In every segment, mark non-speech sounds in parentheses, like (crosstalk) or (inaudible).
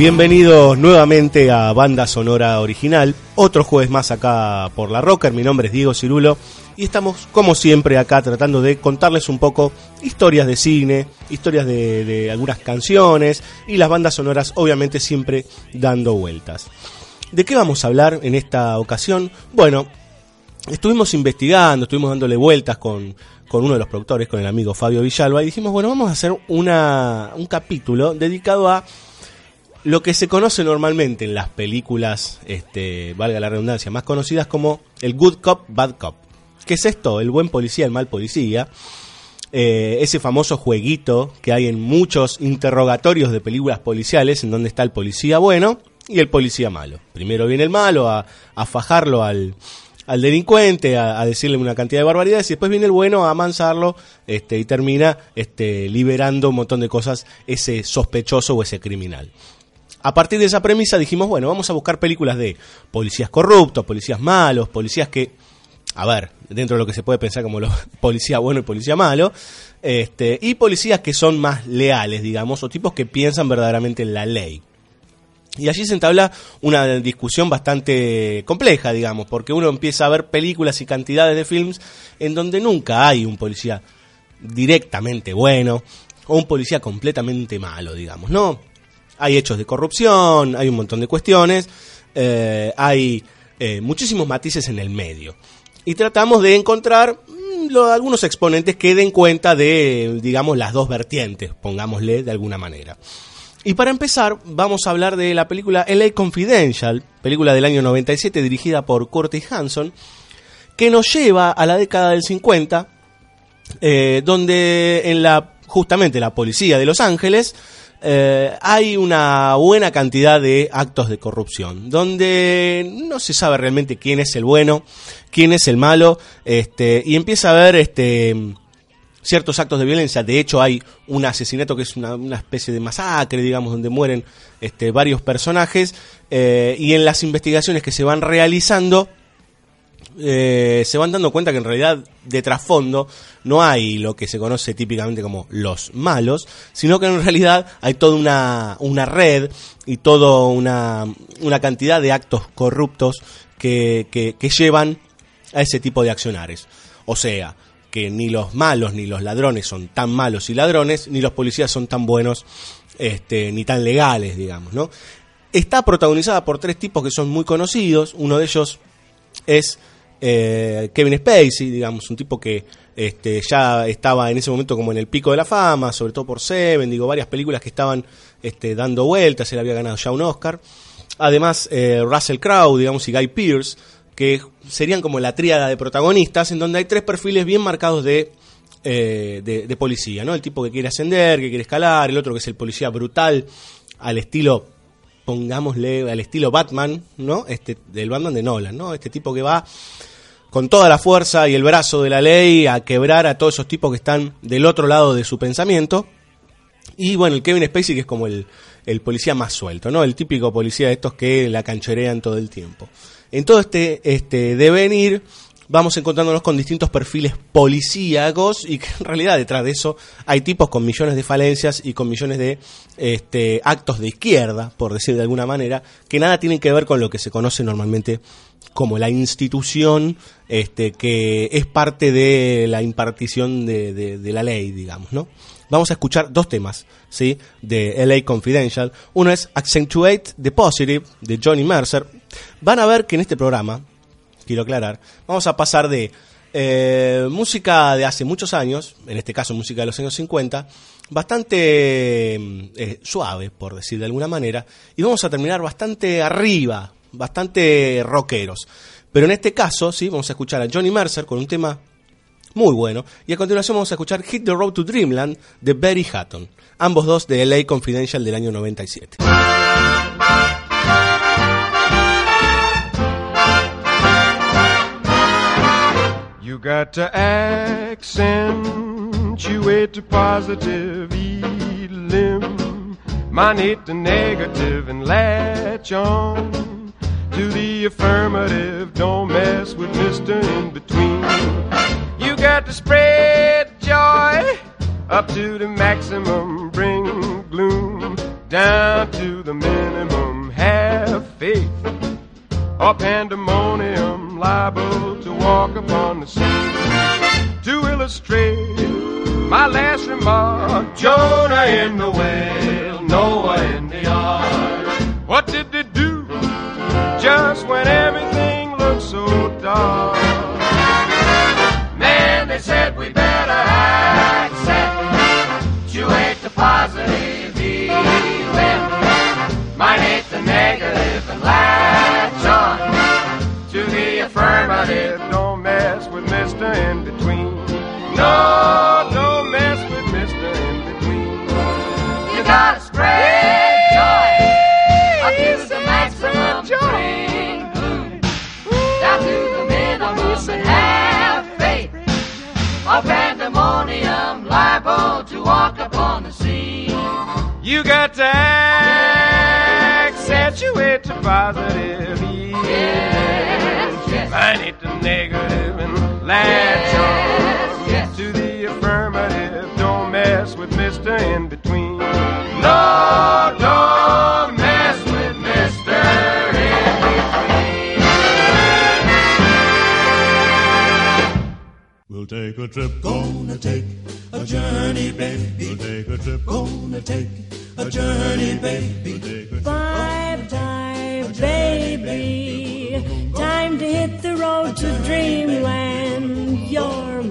Bienvenidos nuevamente a Banda Sonora Original, otro jueves más acá por La Rocker, mi nombre es Diego Cirulo y estamos como siempre acá tratando de contarles un poco historias de cine, historias de, algunas canciones y las bandas sonoras obviamente siempre dando vueltas. ¿De qué vamos a hablar en esta ocasión? Bueno, estuvimos investigando, estuvimos dándole vueltas con, con uno de los productores, con el amigo Fabio Villalba, y dijimos, bueno, vamos a hacer una, un capítulo dedicado a lo que se conoce normalmente en las películas, este, valga la redundancia, más conocidas como el good cop, bad cop. ¿Qué es esto? El buen policía, el mal policía. Eh, ese famoso jueguito que hay en muchos interrogatorios de películas policiales, en donde está el policía bueno y el policía malo. Primero viene el malo a, fajarlo al, al delincuente, a, a, decirle una cantidad de barbaridades, y después viene el bueno a amansarlo este, y termina este, liberando un montón de cosas ese sospechoso o ese criminal. A partir de esa premisa dijimos, bueno, vamos a buscar películas de policías corruptos, policías malos, policías que, a ver, dentro de lo que se puede pensar como los (laughs) policía bueno y policía malo, este, y policías que son más leales, digamos, o tipos que piensan verdaderamente en la ley. Y allí se entabla una discusión bastante compleja, digamos, porque uno empieza a ver películas y cantidades de films en donde nunca hay un policía directamente bueno o un policía completamente malo, digamos, ¿no? Hay hechos de corrupción, hay un montón de cuestiones, eh, hay eh, muchísimos matices en el medio. Y tratamos de encontrar lo, algunos exponentes que den cuenta de, digamos, las dos vertientes, pongámosle de alguna manera. Y para empezar, vamos a hablar de la película LA Confidential, película del año 97 dirigida por Curtis Hanson, que nos lleva a la década del 50, eh, donde en la justamente la policía de Los Ángeles eh, hay una buena cantidad de actos de corrupción, donde no se sabe realmente quién es el bueno, quién es el malo, este, y empieza a haber este, ciertos actos de violencia. De hecho, hay un asesinato que es una, una especie de masacre, digamos, donde mueren este, varios personajes, eh, y en las investigaciones que se van realizando, eh, se van dando cuenta que en realidad de trasfondo no hay lo que se conoce típicamente como los malos, sino que en realidad hay toda una, una red y toda una, una cantidad de actos corruptos que, que, que llevan a ese tipo de accionares. O sea, que ni los malos ni los ladrones son tan malos y ladrones, ni los policías son tan buenos este, ni tan legales, digamos, ¿no? Está protagonizada por tres tipos que son muy conocidos. Uno de ellos es eh, Kevin Spacey, digamos, un tipo que este, ya estaba en ese momento como en el pico de la fama, sobre todo por Seven, digo, varias películas que estaban este, dando vueltas, él había ganado ya un Oscar. Además, eh, Russell Crowe, digamos, y Guy Pearce, que serían como la tríada de protagonistas, en donde hay tres perfiles bien marcados de, eh, de, de, policía, ¿no? El tipo que quiere ascender, que quiere escalar, el otro que es el policía brutal, al estilo, pongámosle, al estilo Batman, ¿no? Este, del Batman de Nolan, ¿no? Este tipo que va con toda la fuerza y el brazo de la ley a quebrar a todos esos tipos que están del otro lado de su pensamiento. Y bueno, el Kevin Spacey que es como el, el policía más suelto, ¿no? El típico policía de estos que la cancherean todo el tiempo. En todo este, este devenir vamos encontrándonos con distintos perfiles policíacos y que en realidad detrás de eso hay tipos con millones de falencias y con millones de este, actos de izquierda, por decir de alguna manera, que nada tienen que ver con lo que se conoce normalmente como la institución este, que es parte de la impartición de, de, de la ley, digamos, ¿no? Vamos a escuchar dos temas, ¿sí? De LA Confidential. Uno es Accentuate the Positive, de Johnny Mercer. Van a ver que en este programa, quiero aclarar, vamos a pasar de Eh, música de hace muchos años, en este caso música de los años 50, bastante eh, suave, por decir de alguna manera, y vamos a terminar bastante arriba, bastante rockeros. Pero en este caso, sí, vamos a escuchar a Johnny Mercer con un tema muy bueno, y a continuación vamos a escuchar Hit the Road to Dreamland de Barry Hatton, ambos dos de LA Confidential del año 97. You got to accentuate the positive, elim, minate the negative, and latch on to the affirmative. Don't mess with Mr. In Between. You got to spread joy up to the maximum, bring gloom down to the minimum. Have faith or pandemonium, liable to walk upon the sea. To illustrate my last remark, Jonah in the whale, Noah in the ark. What did they do just when everything looked so dark? Man, they said we with Mr. In Between. No, don't mess with Mr. In Between. You gotta spread joy up to the maximum gloom down to the minimum and have faith. Or pandemonium liable to walk upon the sea. You got to accentuate the positive. Yes, yes. Minus the negative and latch on to the affirmative. Don't mess with Mr. In Between. No, don't mess with Mr. In Between. We'll take a trip, gonna take a journey, baby. We'll take a trip, gonna take a journey, baby. We'll take a trip. Bye bye, baby. Time to hit the road to dreamland.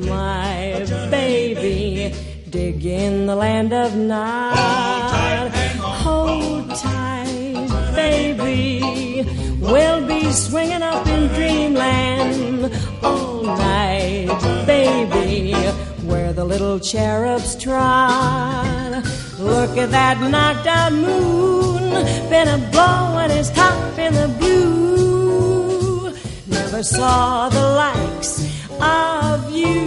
My baby. Dig in the land of Nod. Hold tight, baby. We'll be swinging up in dreamland all night, baby. Where the little cherubs trot. Look at that knocked out moon. Been a blowing his top in the blue. Never saw the likes of.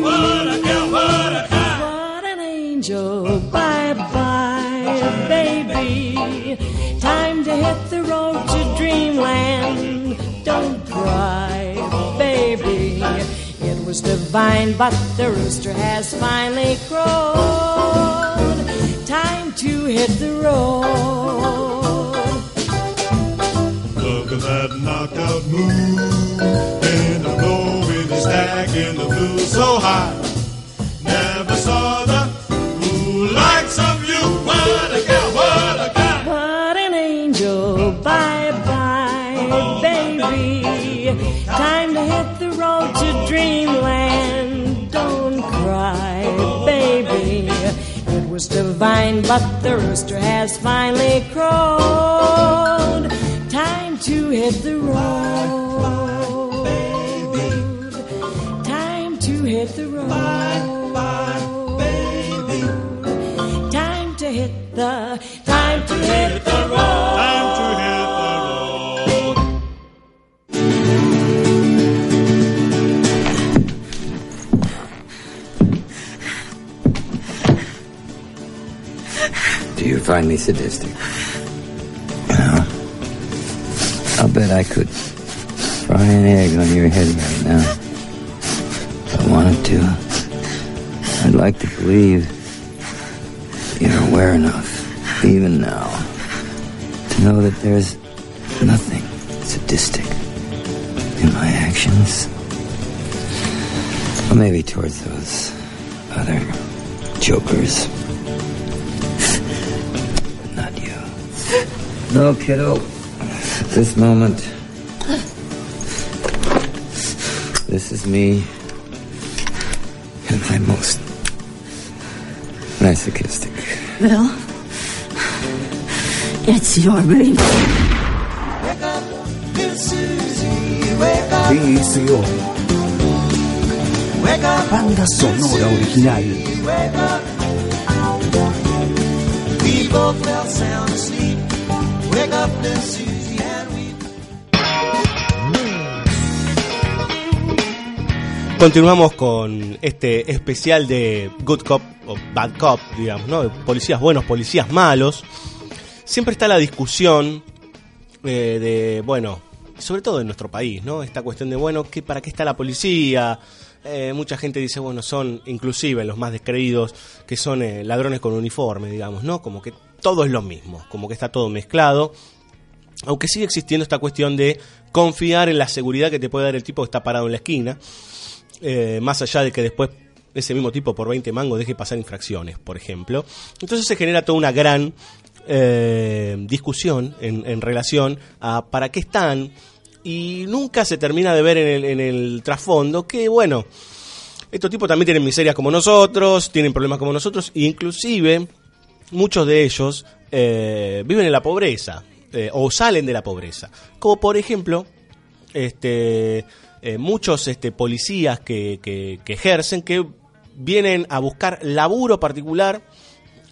What a girl, what a guy. What an angel. Bye bye, baby. Time to hit the road to dreamland. Don't cry, baby. It was divine, but the rooster has finally crowed. Time to hit the road. Look at that knockout moon. And the blue so high. Never saw the blue lights of you. What a girl, what a guy. What an angel. Bye bye, baby. Time to hit the road to dreamland. Don't cry, baby. It was divine, but the rooster has finally crowed. Time to hit the road. Hit the road. Time to hit the time to hit the road. Time to hit the road. Do you find me sadistic? No. I'll bet I could fry an egg on your head right now. Wanted to. I'd like to believe you're aware enough, even now, to know that there's nothing sadistic in my actions. Or maybe towards those other jokers. But not you. No, kiddo. This moment. This is me and I most masochistic. Well, it's your baby. Wake up, Miss Susie, wake up. Wake up, Banda sonora original. Wake up. We both fell sound asleep. Wake up, Miss Susie. Continuamos con este especial de Good Cop o Bad Cop, digamos, ¿no? Policías buenos, policías malos. Siempre está la discusión eh, de, bueno, sobre todo en nuestro país, ¿no? Esta cuestión de, bueno, ¿qué, ¿para qué está la policía? Eh, mucha gente dice, bueno, son inclusive los más descreídos, que son eh, ladrones con uniforme, digamos, ¿no? Como que todo es lo mismo, como que está todo mezclado. Aunque sigue existiendo esta cuestión de confiar en la seguridad que te puede dar el tipo que está parado en la esquina, eh, más allá de que después ese mismo tipo por 20 mangos deje pasar infracciones, por ejemplo. Entonces se genera toda una gran eh, discusión en, relación a para qué están y nunca se termina de ver en el, trasfondo que, bueno, estos tipos también tienen miserias como nosotros, tienen problemas como nosotros, e inclusive muchos de ellos eh, viven en la pobreza o salen de la pobreza. Como por ejemplo, este, eh, muchos este, policías que, ejercen que vienen a buscar laburo particular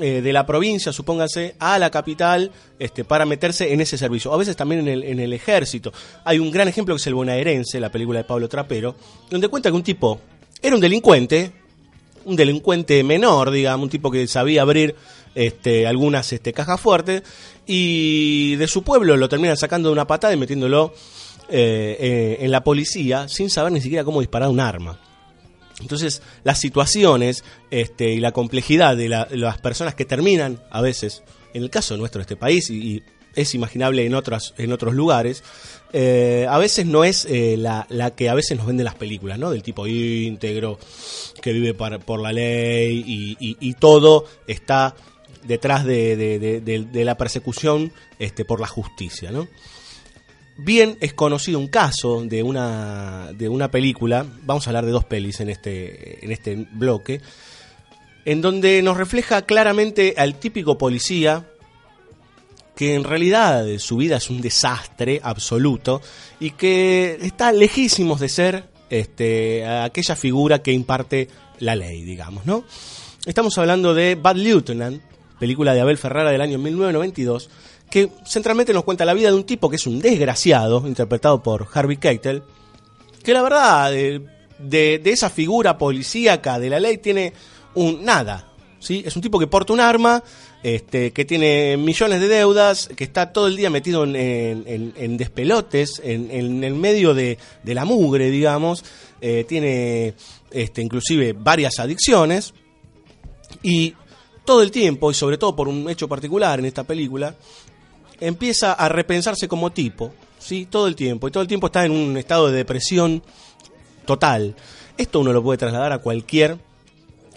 eh, de la provincia, supónganse, a la capital este, para meterse en ese servicio. A veces también en el, en el ejército. Hay un gran ejemplo que es El Bonaerense, la película de Pablo Trapero, donde cuenta que un tipo era un delincuente, un delincuente menor, digamos, un tipo que sabía abrir este, algunas este, cajas fuertes, y de su pueblo lo terminan sacando de una patada y metiéndolo eh, eh, en la policía sin saber ni siquiera cómo disparar un arma. Entonces, las situaciones este, y la complejidad de la- las personas que terminan, a veces, en el caso nuestro de este país, y, es imaginable en, otras, en otros lugares, eh, a veces no es la, la que a veces nos venden las películas, ¿no? Del tipo íntegro, que vive para- por la ley y, y- y todo está detrás de, de- de- de- de la persecución este, por la justicia, ¿no? Bien es conocido un caso de una, de una película, vamos a hablar de dos pelis en este, en este bloque, en donde nos refleja claramente al típico policía que en realidad su vida es un desastre absoluto y que está lejísimos de ser este, aquella figura que imparte la ley, digamos, ¿no? Estamos hablando de Bad Lieutenant, película de Abel Ferrara del año 1992, que centralmente nos cuenta la vida de un tipo que es un desgraciado, interpretado por Harvey Keitel, que la verdad, de, de- esa figura policíaca de la ley tiene un nada. ¿sí? Es un tipo que porta un arma, este, que tiene millones de deudas, que está todo el día metido en, en- en- en despelotes, en, en el medio de, de la mugre, digamos. Eh, tiene este, inclusive varias adicciones. Y todo el tiempo, y sobre todo por un hecho particular en esta película, empieza a repensarse como tipo, ¿sí? Todo el tiempo. Y todo el tiempo está en un estado de depresión total. Esto uno lo puede trasladar a cualquier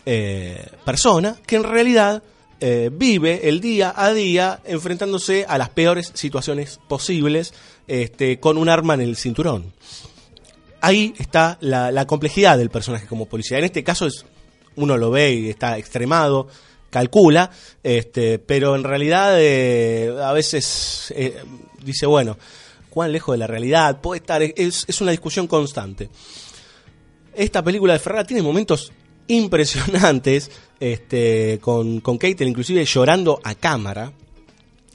eh, persona que en realidad eh, vive el día a día enfrentándose a las peores situaciones posibles este, con un arma en el cinturón. Ahí está la, la complejidad del personaje como policía. En este caso es uno lo ve y está extremado, calcula, este, pero en realidad eh, a veces eh, dice, bueno, cuán lejos de la realidad puede estar, es, una discusión constante. Esta película de Ferrara tiene momentos impresionantes, este, con, con Keitel inclusive llorando a cámara,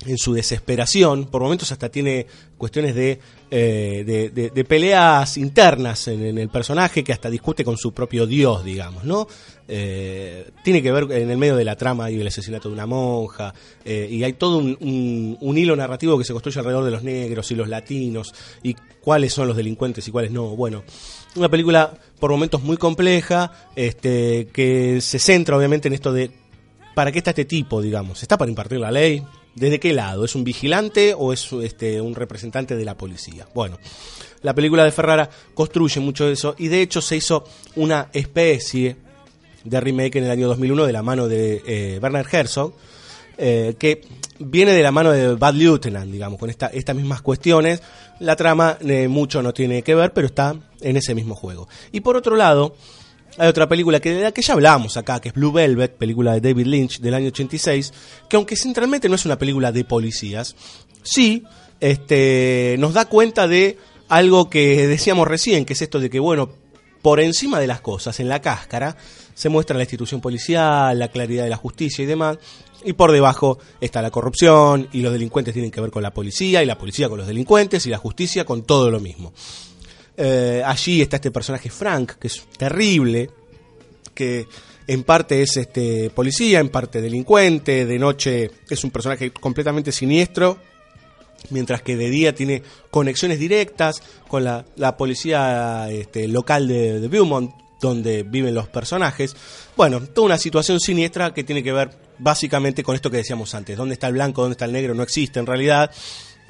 en su desesperación, por momentos hasta tiene cuestiones de, eh, de, peleas internas en, el personaje que hasta discute con su propio Dios, digamos, ¿no? Eh, tiene que ver en el medio de la trama y el asesinato de una monja, eh, y hay todo un- un hilo narrativo que se construye alrededor de los negros y los latinos, y cuáles son los delincuentes y cuáles no. Bueno, una película por momentos muy compleja, este, que se centra obviamente en esto de ¿para qué está este tipo, digamos? ¿Está para impartir la ley? ¿Desde qué lado? ¿Es un vigilante o es este, un representante de la policía? Bueno, la película de Ferrara construye mucho de eso y de hecho se hizo una especie de remake en el año 2001 de la mano de eh, Werner Herzog, eh, que viene de la mano de Bad Lieutenant, digamos, con esta, estas mismas cuestiones. La trama eh, mucho no tiene que ver, pero está en ese mismo juego. Y por otro lado, Hay otra película que de la que ya hablábamos acá, que es Blue Velvet, película de David Lynch del año 86, que aunque centralmente no es una película de policías, sí este, nos da cuenta de algo que decíamos recién, que es esto de que, bueno, por encima de las cosas, en la cáscara, se muestra la institución policial, la claridad de la justicia y demás, y por debajo está la corrupción, y los delincuentes tienen que ver con la policía, y la policía con los delincuentes, y la justicia con todo lo mismo. Eh, allí está este personaje Frank, que es terrible, que en parte es este policía, en parte delincuente, de noche es un personaje completamente siniestro, mientras que de día tiene conexiones directas con la, la policía este, local de, Beaumont, donde viven los personajes. Bueno, toda una situación siniestra que tiene que ver básicamente con esto que decíamos antes, dónde está el blanco, dónde está el negro, no existe en realidad,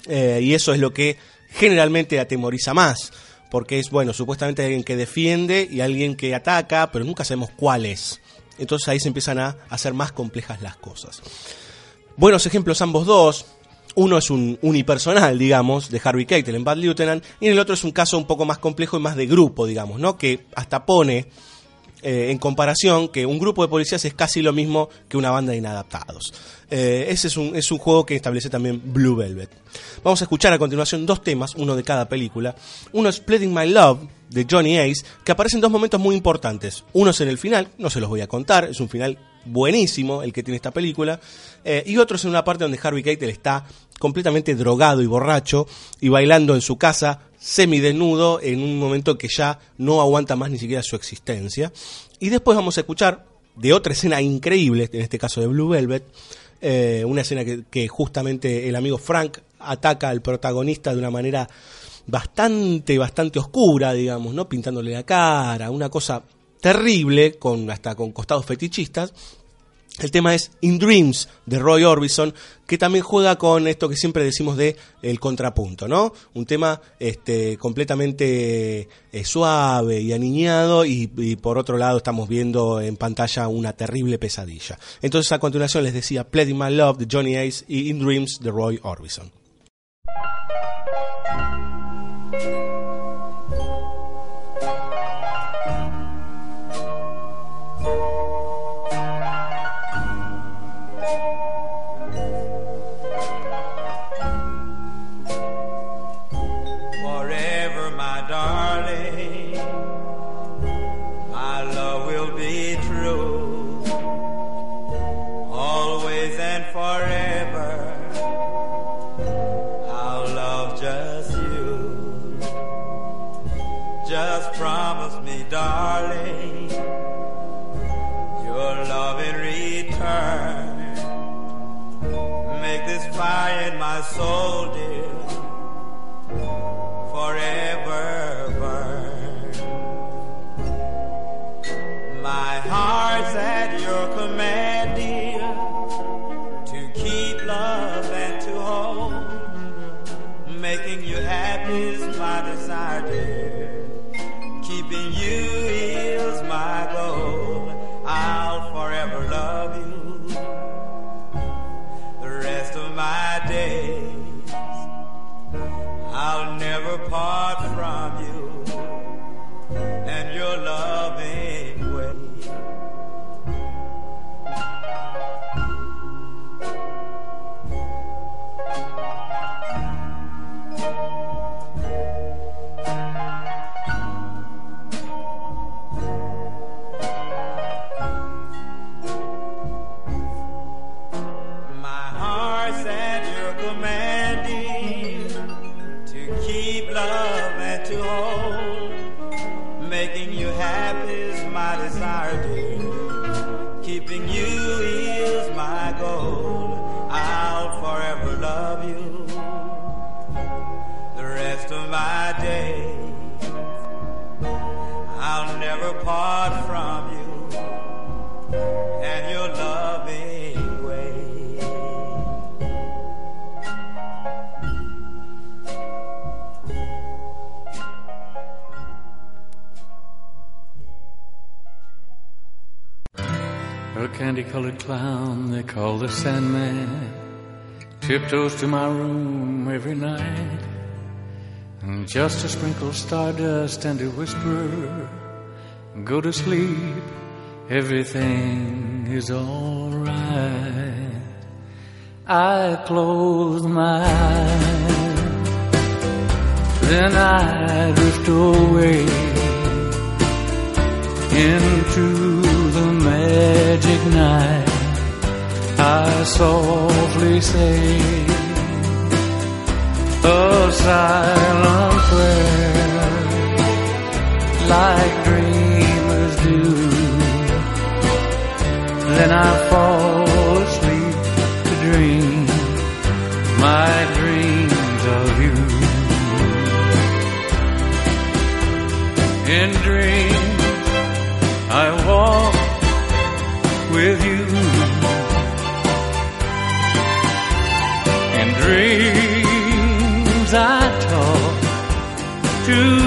eh, y eso es lo que generalmente atemoriza más, porque es, bueno, supuestamente alguien que defiende y alguien que ataca, pero nunca sabemos cuál es. Entonces ahí se empiezan a hacer más complejas las cosas. Buenos ejemplos ambos dos. Uno es un unipersonal, digamos, de Harvey Keitel en Bad Lieutenant, y en el otro es un caso un poco más complejo y más de grupo, digamos, ¿no? Que hasta pone eh, en comparación que un grupo de policías es casi lo mismo que una banda de inadaptados. Eh, ese es un, es un juego que establece también Blue Velvet. Vamos a escuchar a continuación dos temas, uno de cada película. Uno es Splitting My Love de Johnny Ace, que aparece en dos momentos muy importantes. Uno es en el final, no se los voy a contar, es un final buenísimo el que tiene esta película, eh, y otro es en una parte donde Harvey Keitel está completamente drogado y borracho y bailando en su casa semidesnudo en un momento que ya no aguanta más ni siquiera su existencia. Y después vamos a escuchar de otra escena increíble, en este caso de Blue Velvet, eh, una escena que, que justamente el amigo Frank ataca al protagonista de una manera bastante, bastante oscura, digamos, ¿no? Pintándole la cara, una cosa terrible, con, hasta con costados fetichistas. El tema es In Dreams de Roy Orbison, que también juega con esto que siempre decimos de el contrapunto, ¿no? Un tema este, completamente eh, suave y aniñado y, por otro lado estamos viendo en pantalla una terrible pesadilla. Entonces a continuación les decía Pledging My Love de Johnny Ace y In Dreams de Roy Orbison. In my soul, dear forever burn. My heart's at your command, never part from you. And your loving I'll never part from you and your loving way. A candy colored clown they call the Sandman tiptoes to my room every night. And just to sprinkle stardust and to whisper, go to sleep, everything is alright. I close my eyes, then I drift away into the magic night. I softly say a silent prayer like dreamers Then I fall asleep to dream my dreams of you. In dreams, I walk with you. In dreams, I talk to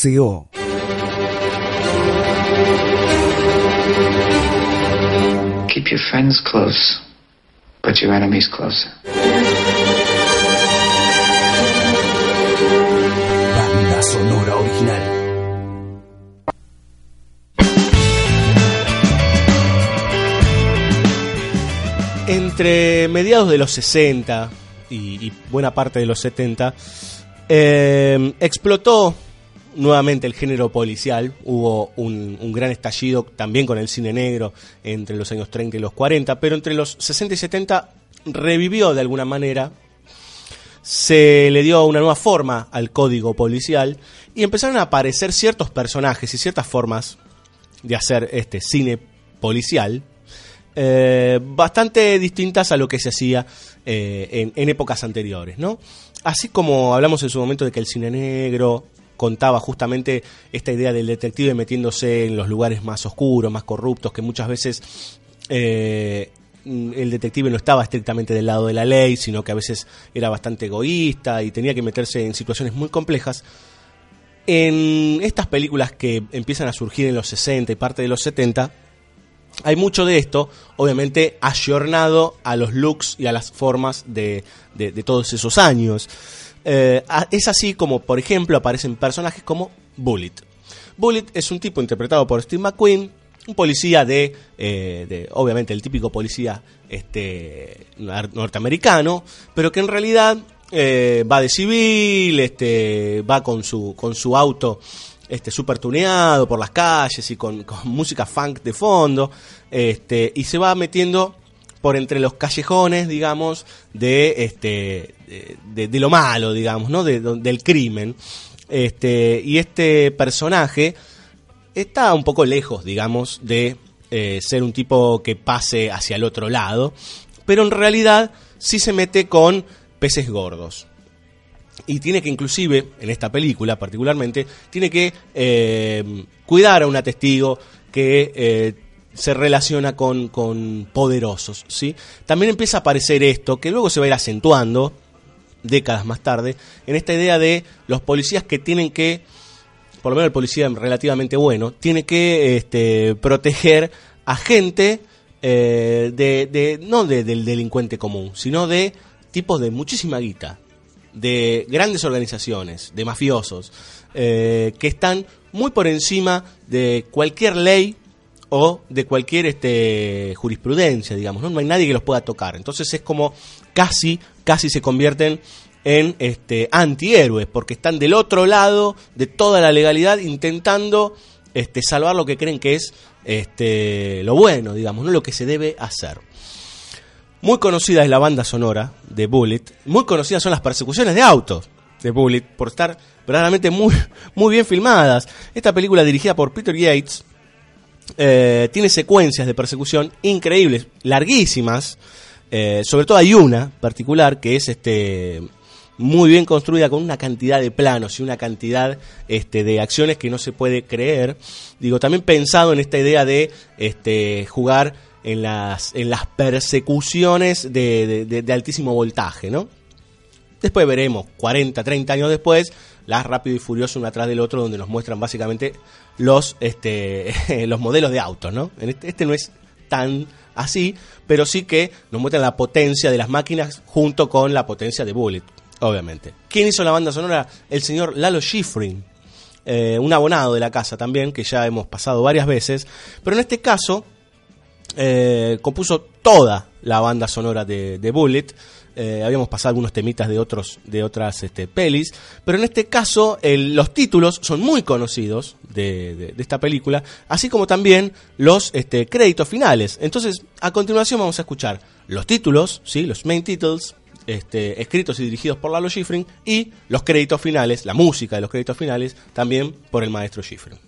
BSO. Keep your friends close, but your enemies closer. Banda sonora original. Entre mediados de los 60 y, y buena parte de los 70, eh, explotó nuevamente el género policial. Hubo un, gran estallido también con el cine negro entre los años 30 y los 40, pero entre los 60 y 70 revivió de alguna manera. Se le dio una nueva forma al código policial y empezaron a aparecer ciertos personajes y ciertas formas de hacer este cine policial eh, bastante distintas a lo que se hacía eh, en, en épocas anteriores, ¿no? Así como hablamos en su momento de que el cine negro contaba justamente esta idea del detective metiéndose en los lugares más oscuros, más corruptos, que muchas veces eh, el detective no estaba estrictamente del lado de la ley, sino que a veces era bastante egoísta y tenía que meterse en situaciones muy complejas. En estas películas que empiezan a surgir en los 60 y parte de los 70, hay mucho de esto, obviamente ayornado a los looks y a las formas de, todos esos años. Eh, es así como, por ejemplo, aparecen personajes como Bullet. Bullet es un tipo interpretado por Steve McQueen, un policía de, eh, obviamente, el típico policía este, nor- norteamericano, pero que en realidad eh, va de civil, este, va con su, con su auto este, super tuneado por las calles y con, con (laughs) música funk de fondo, este, y se va metiendo por entre los callejones, digamos, de, este, de, lo malo, digamos, ¿no? De- del crimen. Este, y este personaje está un poco lejos, digamos, de eh, ser un tipo que pase hacia el otro lado, pero en realidad sí se mete con peces gordos. Y tiene que inclusive, en esta película particularmente, tiene que eh, cuidar a una testigo que eh, se relaciona con, con poderosos, ¿sí? También empieza a aparecer esto, que luego se va a ir acentuando décadas más tarde, en esta idea de los policías que tienen que, por lo menos el policía relativamente bueno, tiene que este, proteger a gente eh, de, de- no de- del delincuente común, sino de tipos de muchísima guita, de grandes organizaciones, de mafiosos, eh, que están muy por encima de cualquier ley o de cualquier este, jurisprudencia, digamos, ¿no? No hay nadie que los pueda tocar. Entonces es como casi, casi se convierten en este, antihéroes, porque están del otro lado de toda la legalidad intentando este, salvar lo que creen que es este, lo bueno, digamos, no lo que se debe hacer. Muy conocida es la banda sonora de Bullet, muy conocidas son las persecuciones de autos de Bullet por estar verdaderamente muy, (laughs) muy bien filmadas. Esta película dirigida por Peter Yates eh, tiene secuencias de persecución increíbles, larguísimas. Eh, sobre todo hay una particular que es este muy bien construida con una cantidad de planos y una cantidad este, de acciones que no se puede creer. Digo, también pensado en esta idea de este, jugar en las, en las persecuciones de, de- de- altísimo voltaje, ¿no? Después veremos, 40, 30 años después, las Rápido y Furioso uno atrás del otro, donde nos muestran básicamente los, este, (laughs) los modelos de autos, ¿no? Este, este no es tan así, pero sí que nos muestran la potencia de las máquinas junto con la potencia de Bullet, obviamente. ¿Quién hizo la banda sonora? El señor Lalo Schifrin, eh, un abonado de la casa también, que ya hemos pasado varias veces, pero en este caso eh, compuso toda la banda sonora de, de Bullet. Eh, habíamos pasado algunos temitas de otros de otras este, pelis, pero en este caso los títulos son muy conocidos de esta película, así como también los este, créditos finales. Entonces, a continuación vamos a escuchar los títulos, sí, los main titles, este, escritos y dirigidos por Lalo Schifrin y los créditos finales, la música de los créditos finales, también por el maestro Schifrin.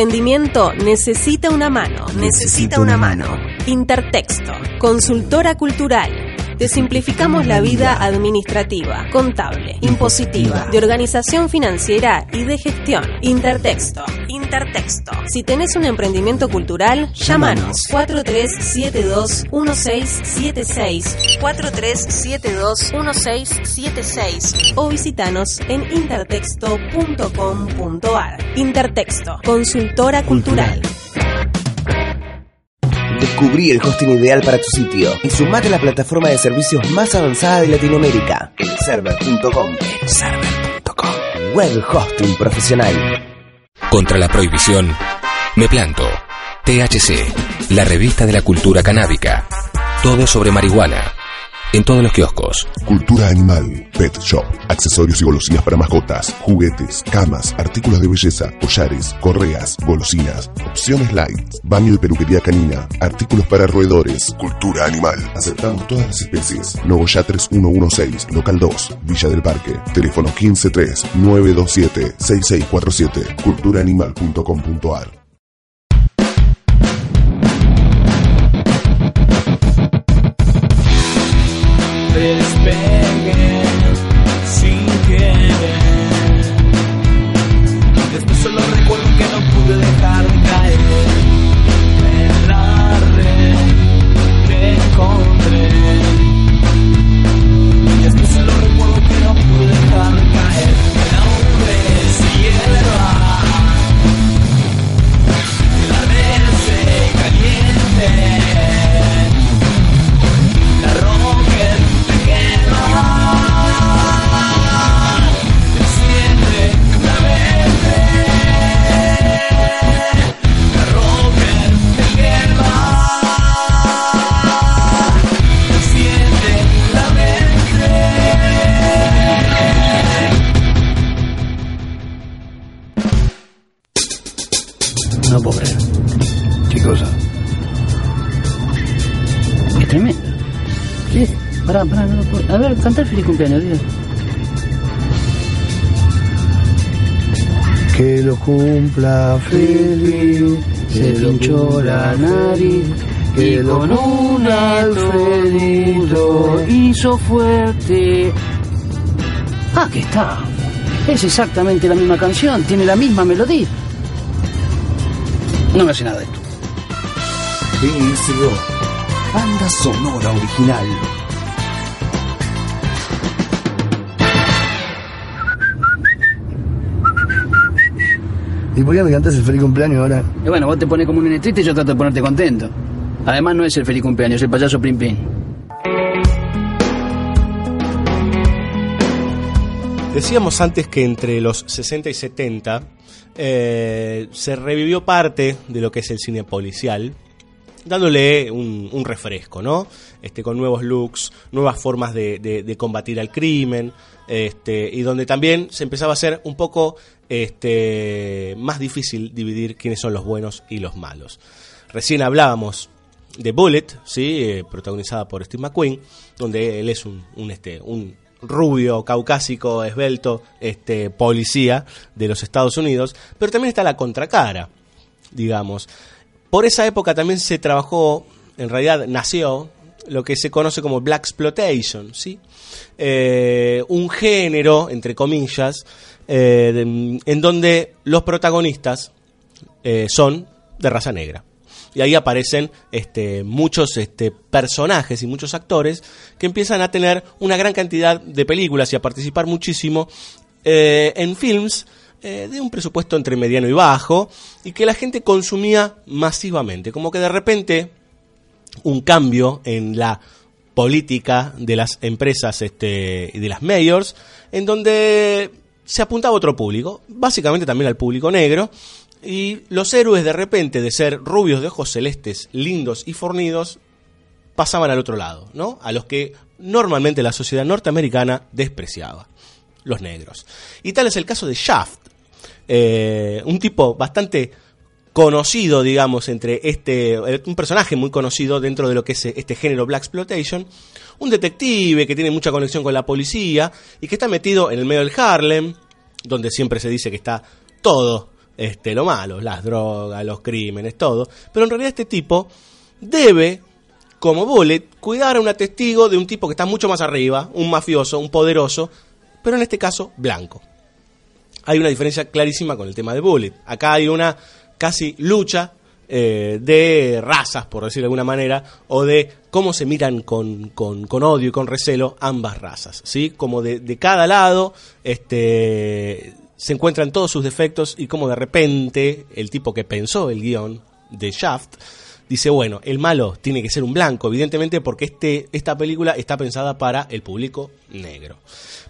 Emprendimiento necesita una mano. Necesita una mano. Intertexto. Consultora cultural. Te simplificamos la vida administrativa, contable, impositiva, de organización financiera y de gestión. Intertexto. Intertexto. Si tenés un emprendimiento cultural, llámanos 4372-1676, 4372-1676 o visitanos en intertexto.com.ar. Intertexto, consultora cultural. Descubrí el hosting ideal para tu sitio y sumate a la plataforma de servicios más avanzada de Latinoamérica, elserver.com. Elserver.com. Web hosting profesional. Contra la prohibición, me planto. THC, la revista de la cultura canábica. Todo sobre marihuana. En todos los kioscos. Cultura animal, pet shop, accesorios y golosinas para mascotas, juguetes, camas, artículos de belleza, collares, correas, golosinas, opciones light, baño y peluquería canina, artículos para roedores, cultura animal. Aceptamos todas las especies. Nogoyá 3116, local 2, Villa del Parque. Teléfono 153-927-6647, culturaanimal.com.ar. despair. Que lo cumpla feliz, Se pinchó la nariz y con un Alfredito hizo fuerte. Ah, que está. Es exactamente la misma canción, tiene la misma melodía. No me hace nada de esto. BSO. Banda sonora original. ¿Y por qué me cantas el feliz cumpleaños ahora? Y bueno, vos te pones como un nene triste y yo trato de ponerte contento. Además no es el feliz cumpleaños, es el payaso Plim Plim. Decíamos antes que entre los 60 y 70 eh, se revivió parte de lo que es el cine policial, dándole un, un refresco, ¿no? Este, con nuevos looks, nuevas formas de, de- de combatir al crimen, este, y donde también se empezaba a hacer un poco este, más difícil dividir quiénes son los buenos y los malos. Recién hablábamos de Bullet, ¿sí? Eh, protagonizada por Steve McQueen, donde él es un, un, este, rubio, caucásico, esbelto, este, policía de los Estados Unidos, pero también está la contracara, digamos. Por esa época también se trabajó, en realidad nació, lo que se conoce como Black Exploitation, ¿sí? Eh, un género, entre comillas, eh, en donde los protagonistas eh, son de raza negra. y ahí aparecen este, muchos este, personajes y muchos actores que empiezan a tener una gran cantidad de películas y a participar muchísimo eh, en films de un presupuesto entre mediano y bajo y que la gente consumía masivamente, como que de repente un cambio en la política de las empresas este, y de las mayors, en donde se apuntaba a otro público, básicamente también al público negro, y los héroes de repente de ser rubios de ojos celestes, lindos y fornidos, pasaban al otro lado, ¿no? A los que normalmente la sociedad norteamericana despreciaba, los negros. Y tal es el caso de Shaft, eh, un tipo bastante conocido, digamos, entre este, un personaje muy conocido dentro de lo que es este género Black Exploitation, un detective que tiene mucha conexión con la policía y que está metido en el medio del Harlem, donde siempre se dice que está todo este, lo malo, las drogas, los crímenes, todo, pero en realidad este tipo debe, como Bullet, cuidar a un testigo de un tipo que está mucho más arriba, un mafioso, un poderoso, pero en este caso blanco. Hay una diferencia clarísima con el tema de Bullet. Acá hay una casi lucha eh, de razas, por decirlo de alguna manera, o de cómo se miran con, con, con odio y con recelo ambas razas, ¿sí? Como de, de, cada lado este, se encuentran todos sus defectos y como de repente el tipo que pensó el guion de Shaft dice, bueno, el malo tiene que ser un blanco, evidentemente porque este, esta película está pensada para el público negro.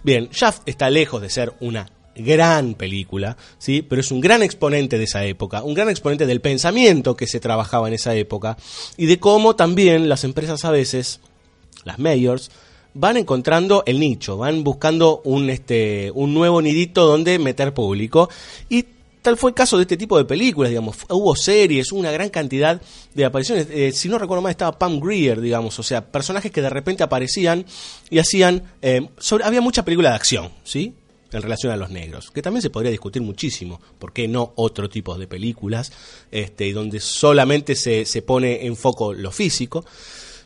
Bien, Shaft está lejos de ser una gran película, ¿sí? pero es un gran exponente de esa época, un gran exponente del pensamiento que se trabajaba en esa época y de cómo también las empresas a veces, las mayors, van encontrando el nicho, van buscando un, este, un nuevo nidito donde meter público y tal fue el caso de este tipo de películas, digamos, hubo series, una gran cantidad de apariciones, eh, si no recuerdo mal estaba Pam Greer, digamos, o sea, personajes que de repente aparecían y hacían, eh, sobre, había mucha película de acción, ¿sí? En relación a los negros, que también se podría discutir muchísimo, ¿por qué no otro tipo de películas, este, donde solamente se, se pone en foco lo físico?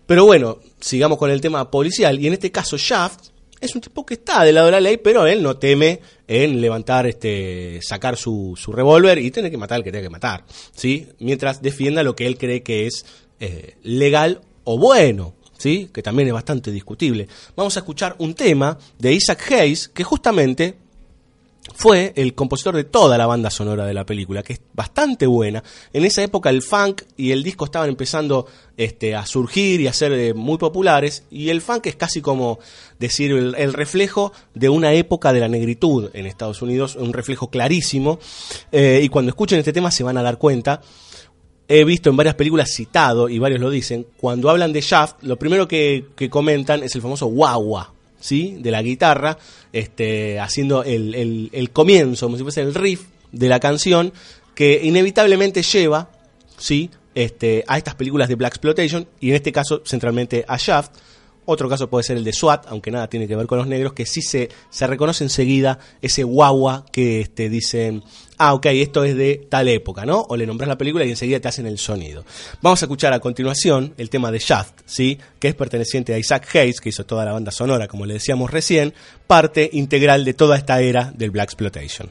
Pero bueno, sigamos con el tema policial, y en este caso Shaft es un tipo que está del lado de la ley, pero él no teme en levantar, este, sacar su, su revólver y tener que matar al que tenga que matar, ¿sí? Mientras defienda lo que él cree que es eh, legal o bueno, ¿sí? que también es bastante discutible. Vamos a escuchar un tema de Isaac Hayes, que justamente fue el compositor de toda la banda sonora de la película, que es bastante buena. En esa época el funk y el disco estaban empezando este, a surgir y a ser eh, muy populares, y el funk es casi como decir el, reflejo de una época de la negritud en Estados Unidos, un reflejo clarísimo, eh, y cuando escuchen este tema se van a dar cuenta. He visto en varias películas citado, y varios lo dicen, cuando hablan de Shaft, lo primero que, que comentan es el famoso guagua, ¿sí? de la guitarra, este, haciendo el, el, comienzo, como si fuese el riff de la canción, que inevitablemente lleva ¿sí? este, a estas películas de Black Exploitation, y en este caso centralmente a Shaft. Otro caso puede ser el de SWAT, aunque nada tiene que ver con los negros, que sí se, se reconoce enseguida ese guagua que este, dicen, ah, ok, esto es de tal época, ¿no? O le nombras la película y enseguida te hacen el sonido. Vamos a escuchar a continuación el tema de Shaft, ¿sí? Que es perteneciente a Isaac Hayes, que hizo toda la banda sonora, como le decíamos recién, parte integral de toda esta era del Black Exploitation.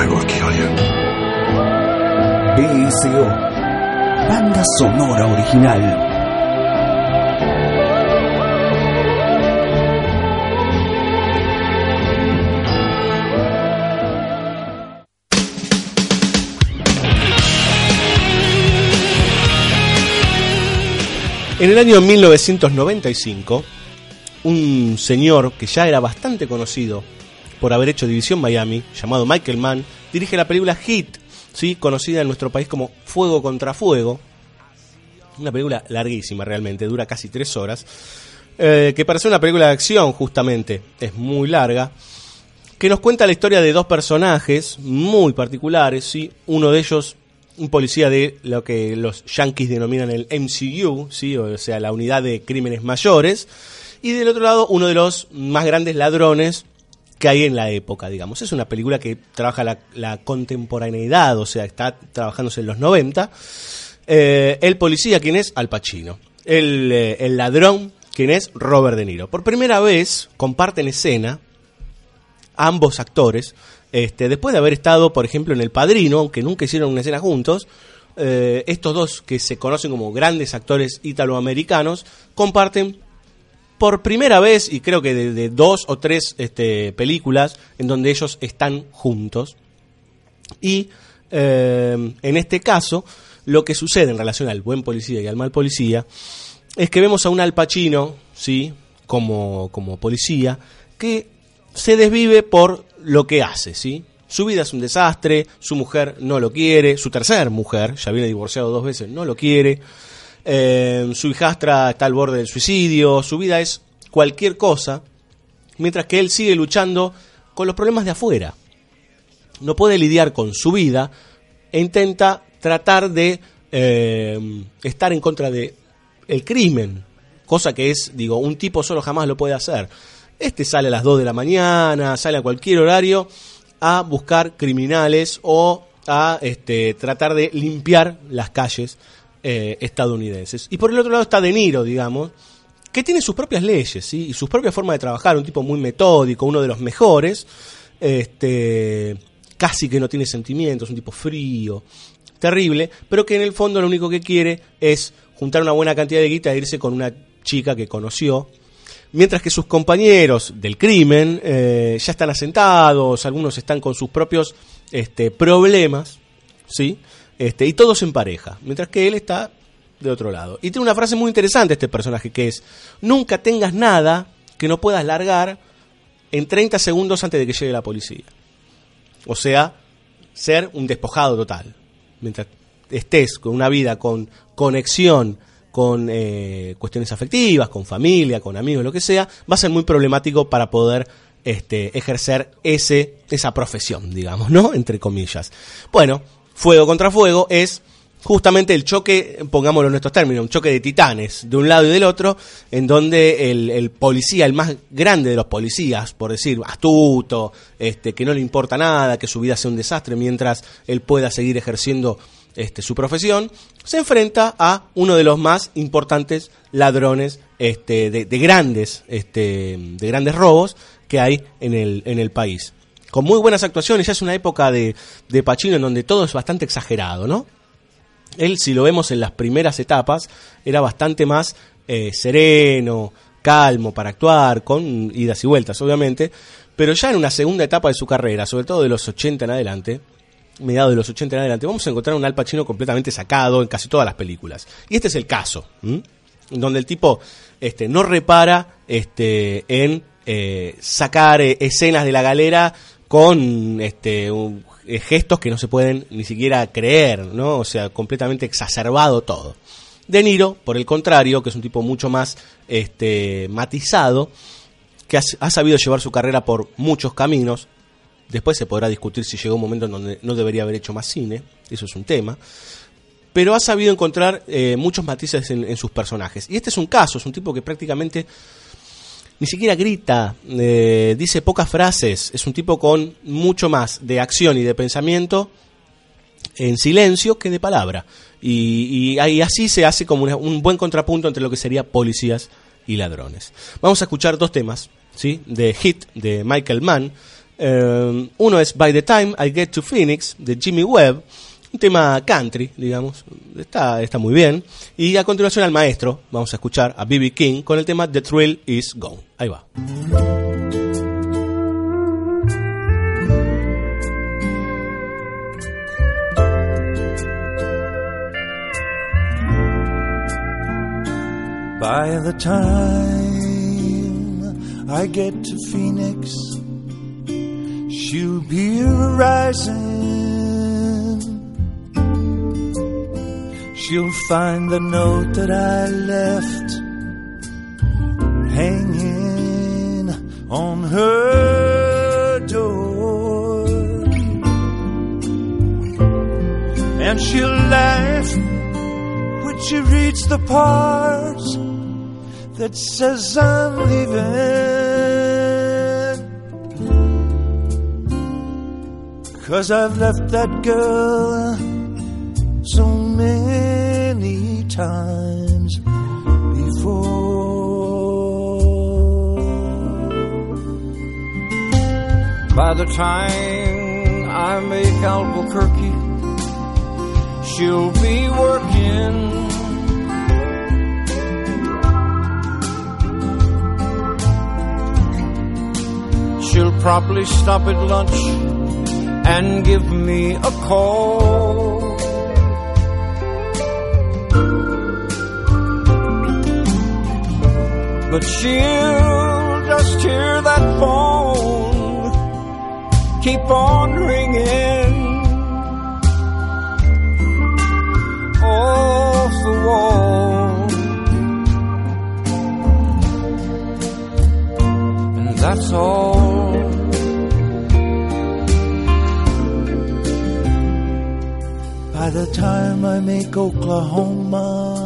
I will kill you. BSO. Banda sonora original. En el año 1995, un señor que ya era bastante conocido por haber hecho División Miami, llamado Michael Mann, dirige la película Hit, ¿sí? conocida en nuestro país como Fuego contra Fuego. Una película larguísima realmente, dura casi tres horas. eh, que parece una película de acción justamente, es muy larga. Que nos cuenta la historia de dos personajes muy particulares, ¿sí? uno de ellos un policía de lo que los yankees denominan el MCU, ¿sí? o sea, la unidad de crímenes mayores, y del otro lado uno de los más grandes ladrones que hay en la época, digamos. Es una película que trabaja la, contemporaneidad, o sea, está trabajándose en los 90. Eh, el policía, ¿quién es? Al Pacino. El, eh, el ladrón, ¿quién es? Robert De Niro. Por primera vez comparten escena ambos actores, este, después de haber estado, por ejemplo, en El Padrino, aunque nunca hicieron una escena juntos, eh, estos dos que se conocen como grandes actores italoamericanos comparten por primera vez, y creo que de, dos o tres este, películas, en donde ellos están juntos. Y eh, en este caso, lo que sucede en relación al buen policía y al mal policía, es que vemos a un Al Pacino, ¿sí? Como, como policía, que se desvive por lo que hace, ¿sí? Su vida es un desastre, su mujer no lo quiere, su tercer mujer, ya viene divorciado dos veces, no lo quiere, eh, su hijastra está al borde del suicidio, su vida es cualquier cosa, mientras que él sigue luchando con los problemas de afuera. No puede lidiar con su vida e intenta tratar de eh, estar en contra de el crimen, cosa que es, digo, un tipo solo jamás lo puede hacer. Este sale a las 2 de la mañana, sale a cualquier horario a buscar criminales o a este, tratar de limpiar las calles eh, estadounidenses. Y por el otro lado está De Niro, digamos, que tiene sus propias leyes y sus propias formas de trabajar, un tipo muy metódico, uno de los mejores, este, casi que no tiene sentimientos, un tipo frío, terrible, pero que en el fondo lo único que quiere es juntar una buena cantidad de guita e irse con una chica que conoció, mientras que sus compañeros del crimen eh, ya están asentados, algunos están con sus propios este, problemas, ¿sí? Este, y todos en pareja, mientras que él está de otro lado. Y tiene una frase muy interesante este personaje que es, nunca tengas nada que no puedas largar en 30 segundos antes de que llegue la policía. O sea, ser un despojado total. Mientras estés con una vida con conexión, con eh, cuestiones afectivas, con familia, con amigos, lo que sea, va a ser muy problemático para poder este, ejercer ese, esa profesión, digamos, ¿no? Entre comillas. Bueno, fuego contra fuego es justamente el choque, pongámoslo en estos términos, un choque de titanes de un lado y del otro, en donde el, el policía, el más grande de los policías, por decir, astuto, este, que no le importa nada, que su vida sea un desastre mientras él pueda seguir ejerciendo este, su profesión, se enfrenta a uno de los más importantes ladrones este, de, de grandes, este, de grandes robos que hay en el, en el país. Con muy buenas actuaciones, ya es una época de, de Pacino en donde todo es bastante exagerado, ¿no? Él, si lo vemos en las primeras etapas, era bastante más eh, sereno, calmo para actuar, con idas y vueltas, obviamente, pero ya en una segunda etapa de su carrera, sobre todo de los 80 en adelante, mediados de los 80 en adelante, vamos a encontrar un Al Pacino completamente sacado en casi todas las películas. Y este es el caso, donde el tipo este, no repara este, en eh, sacar eh, escenas de la galera con este, un- eh, gestos que no se pueden ni siquiera creer, ¿no? O sea, completamente exacerbado todo. De Niro, por el contrario, que es un tipo mucho más este, matizado, que ha, sabido llevar su carrera por muchos caminos. Después se podrá discutir si llegó un momento en donde no debería haber hecho más cine, eso es un tema. Pero ha sabido encontrar eh, muchos matices en sus personajes. Y este es un caso, es un tipo que prácticamente ni siquiera grita, eh, dice pocas frases, es un tipo con mucho más de acción y de pensamiento en silencio que de palabra. Y, así se hace como una- un buen contrapunto entre lo que sería policías y ladrones. Vamos a escuchar dos temas, ¿sí? De Hit, de Michael Mann. Eh, uno es By the Time I Get to Phoenix, de Jimmy Webb. Un tema country, digamos. Está, está muy bien. Y a continuación al maestro, vamos a escuchar a B.B. King con el tema The Thrill Is Gone. Ahí va. By the time I get to Phoenix, she'll be rising. She'll find the note that I left hanging on her door. And she'll laugh when she reads the part that says I'm leaving. Cause I've left that girl so many times before. By the time I make Albuquerque, she'll be working. She'll probably stop at lunch and give me a call. But she'll just hear that phone keep on ringing off the wall. And that's all. By the time I make Oklahoma,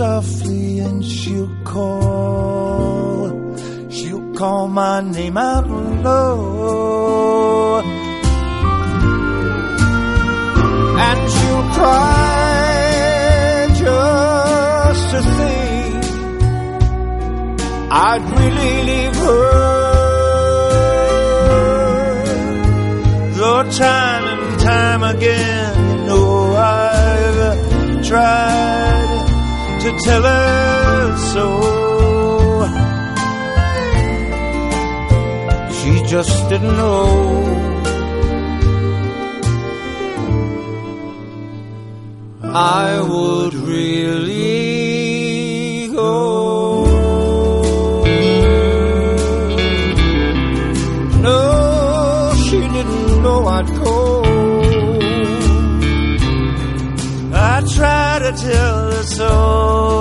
softly and she'll call. She'll call my name out low. And she'll cry just to think I'd really leave her. to tell her so. She just didn't know. I would really go. No, she didn't know I'd go. I tried to tell so.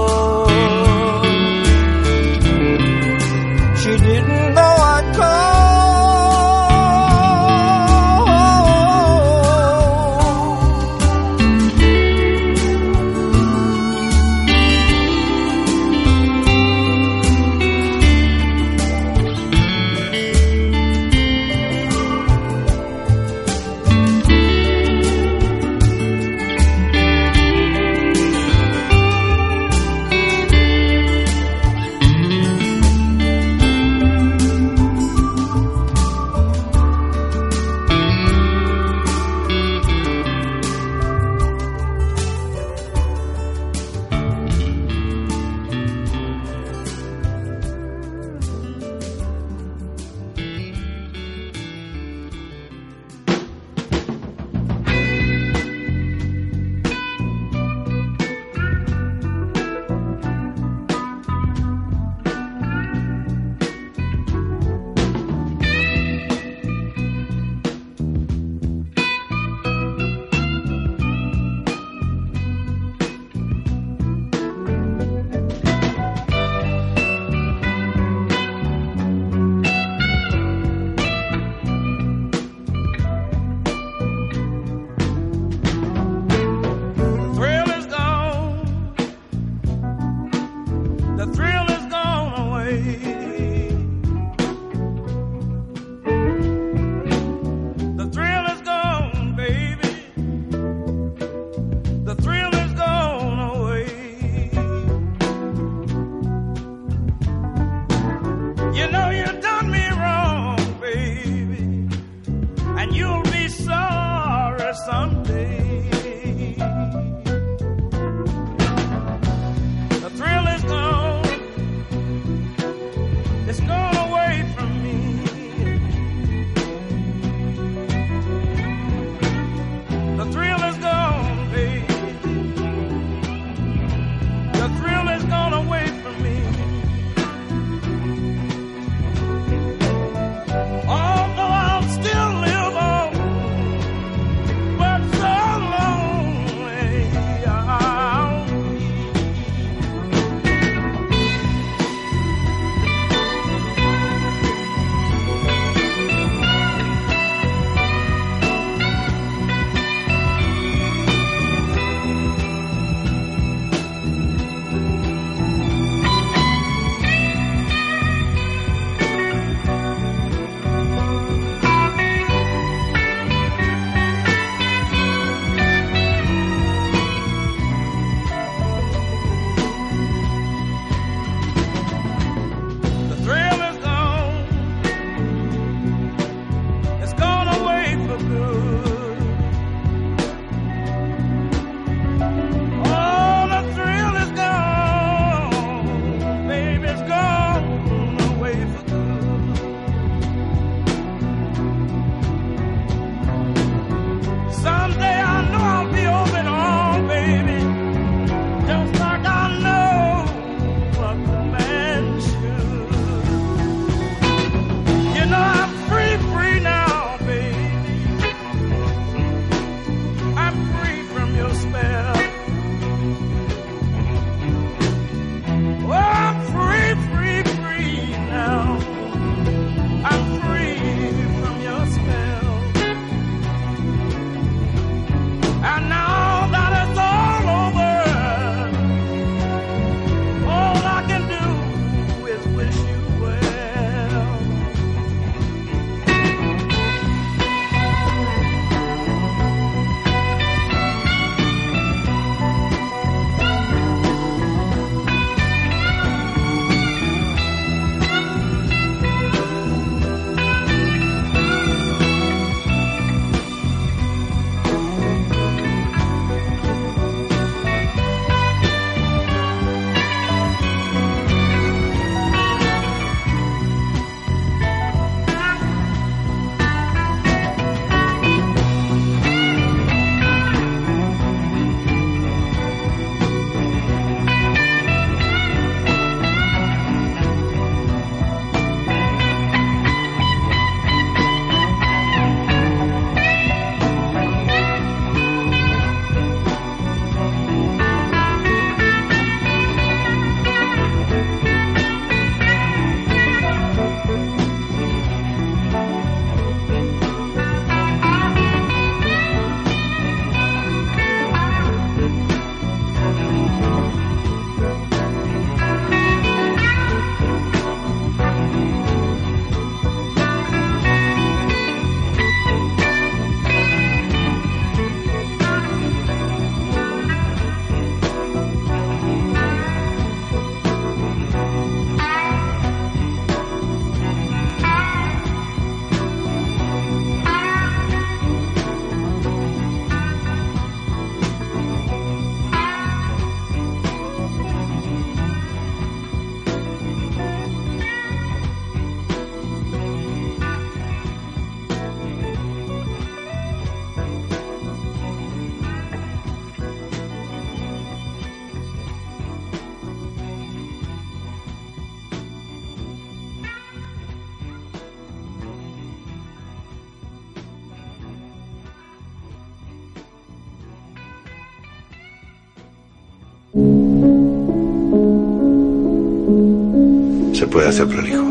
Puede hacer prolijo.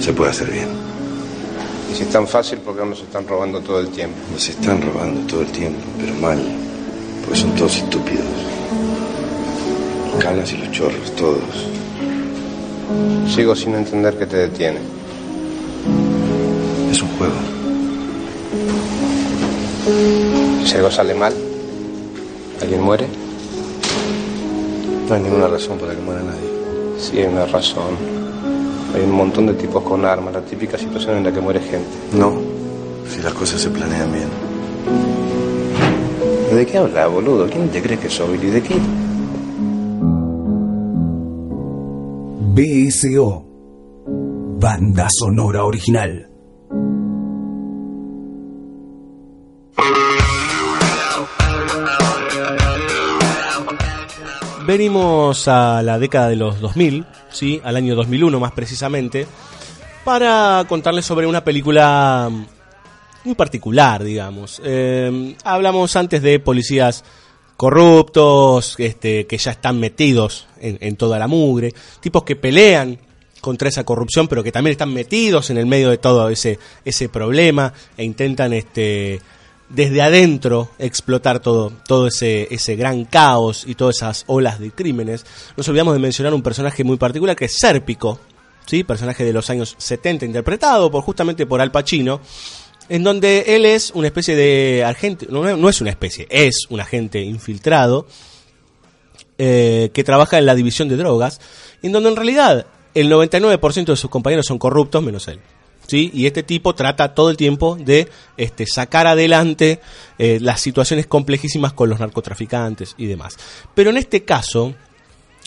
Se puede hacer bien. Y si es tan fácil, ¿por qué nos están robando todo el tiempo? Nos están robando todo el tiempo, pero mal. Porque son todos estúpidos. Los calas y los chorros, todos. Sigo sin entender qué te detiene. Es un juego. Si algo sale mal, ¿alguien muere? No hay ninguna razón para que muera nadie. Sí, hay una razón. Hay un montón de tipos con armas, la típica situación en la que muere gente. No, si las cosas se planean bien. ¿De qué hablas, boludo? ¿Quién te crees que soy? ¿Y de qué? BSO. Banda sonora original. Venimos a la década de los 2000, ¿sí? al año 2001 más precisamente, para contarles sobre una película muy particular, digamos. Eh, hablamos antes de policías corruptos, este, que ya están metidos en, en toda la mugre, tipos que pelean contra esa corrupción, pero que también están metidos en el medio de todo ese, ese problema e intentan este, desde adentro explotar todo, todo ese, ese gran caos y todas esas olas de crímenes. Nos olvidamos de mencionar un personaje muy particular que es Sérpico, ¿sí? personaje de los años 70, interpretado por, justamente por Al Pacino, en donde él es una especie de agente, no, no es una especie, es un agente infiltrado eh, que trabaja en la división de drogas, en donde en realidad el 99% de sus compañeros son corruptos menos él. ¿Sí? Y este tipo trata todo el tiempo de este, sacar adelante eh, las situaciones complejísimas con los narcotraficantes y demás. Pero en este caso,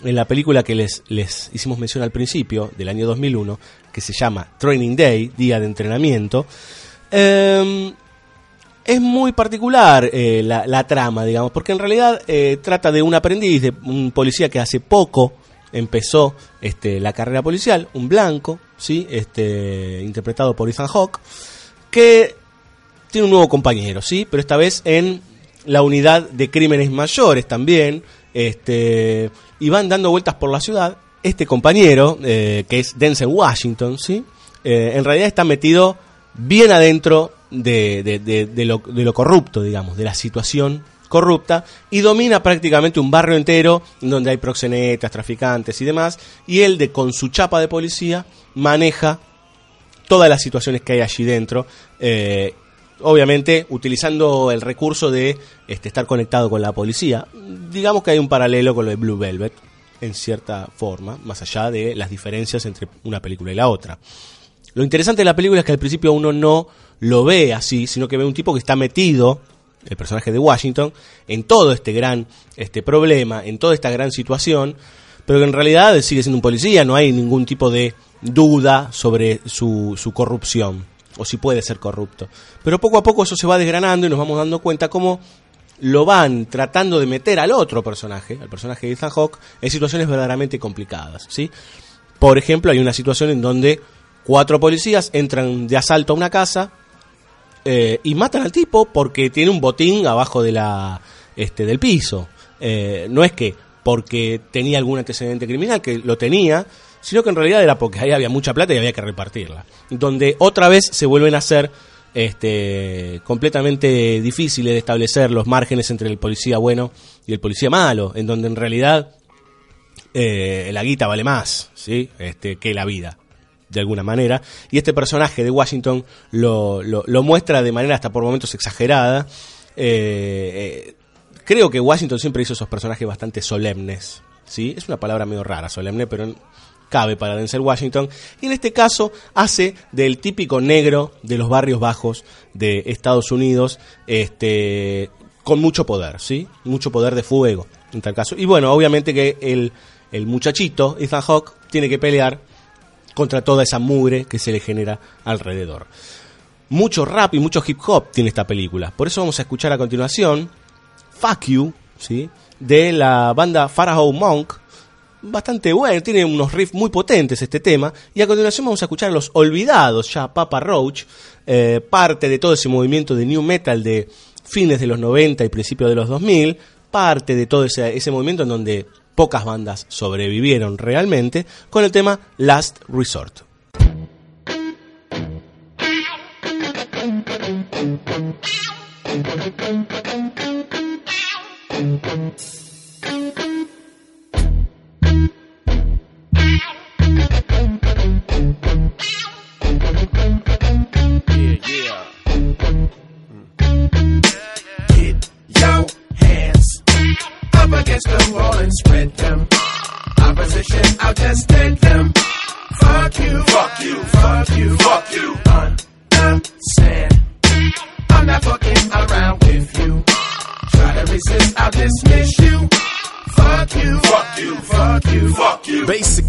en la película que les, les hicimos mención al principio, del año 2001, que se llama Training Day, Día de Entrenamiento, eh, es muy particular eh, la, la, trama, digamos, porque en realidad eh, trata de un aprendiz, de un policía que hace poco empezó este, la carrera policial, un blanco, ¿sí? este, interpretado por Ethan Hawke, que tiene un nuevo compañero, ¿sí? pero esta vez en la unidad de crímenes mayores también, este, y van dando vueltas por la ciudad. Este compañero, eh, que es Denzel Washington, ¿sí? Eh, en realidad está metido bien adentro de, lo, de lo corrupto, digamos, de la situación corrupta y domina prácticamente un barrio entero donde hay proxenetas, traficantes y demás, y él de con su chapa de policía maneja todas las situaciones que hay allí dentro, eh, obviamente utilizando el recurso de este, estar conectado con la policía. Digamos que hay un paralelo con lo de Blue Velvet, en cierta forma, más allá de las diferencias entre una película y la otra. Lo interesante de la película es que al principio uno no lo ve así, sino que ve un tipo que está metido el personaje de Washington, en todo este gran este problema, en toda esta gran situación, pero que en realidad sigue siendo un policía, no hay ningún tipo de duda sobre su, su corrupción, o si puede ser corrupto. Pero poco a poco eso se va desgranando y nos vamos dando cuenta cómo lo van tratando de meter al otro personaje, al personaje de Ethan Hawke, en situaciones verdaderamente complicadas, ¿sí? Por ejemplo, hay una situación en donde cuatro policías entran de asalto a una casa, eh, y matan al tipo porque tiene un botín abajo de la este del piso. Eh, no es que porque tenía algún antecedente criminal, que lo tenía, sino que en realidad era porque ahí había mucha plata y había que repartirla. Donde otra vez se vuelven a hacer este, completamente difíciles de establecer los márgenes entre el policía bueno y el policía malo, en donde en realidad eh, la guita vale más ¿sí? este, que la vida de alguna manera. Y este personaje de Washington lo, lo, muestra de manera hasta por momentos exagerada. Eh, eh, creo que Washington siempre hizo esos personajes bastante solemnes. ¿sí? Es una palabra medio rara, solemne, pero cabe para Denzel Washington. Y en este caso hace del típico negro de los barrios bajos de Estados Unidos, este, con mucho poder, ¿sí? Mucho poder de fuego, en tal caso. Y bueno, obviamente que el, el muchachito, Ethan Hawke, tiene que pelear contra toda esa mugre que se le genera alrededor. Mucho rap y mucho hip hop tiene esta película. Por eso vamos a escuchar a continuación Fuck You, ¿sí? de la banda Pharaoh Monk. Bastante bueno, tiene unos riffs muy potentes este tema. Y a continuación vamos a escuchar a los olvidados ya Papa Roach, eh, parte de todo ese movimiento de new metal de fines de los 90 y principios de los 2000, parte de todo ese, ese movimiento en donde pocas bandas sobrevivieron realmente, con el tema Last Resort.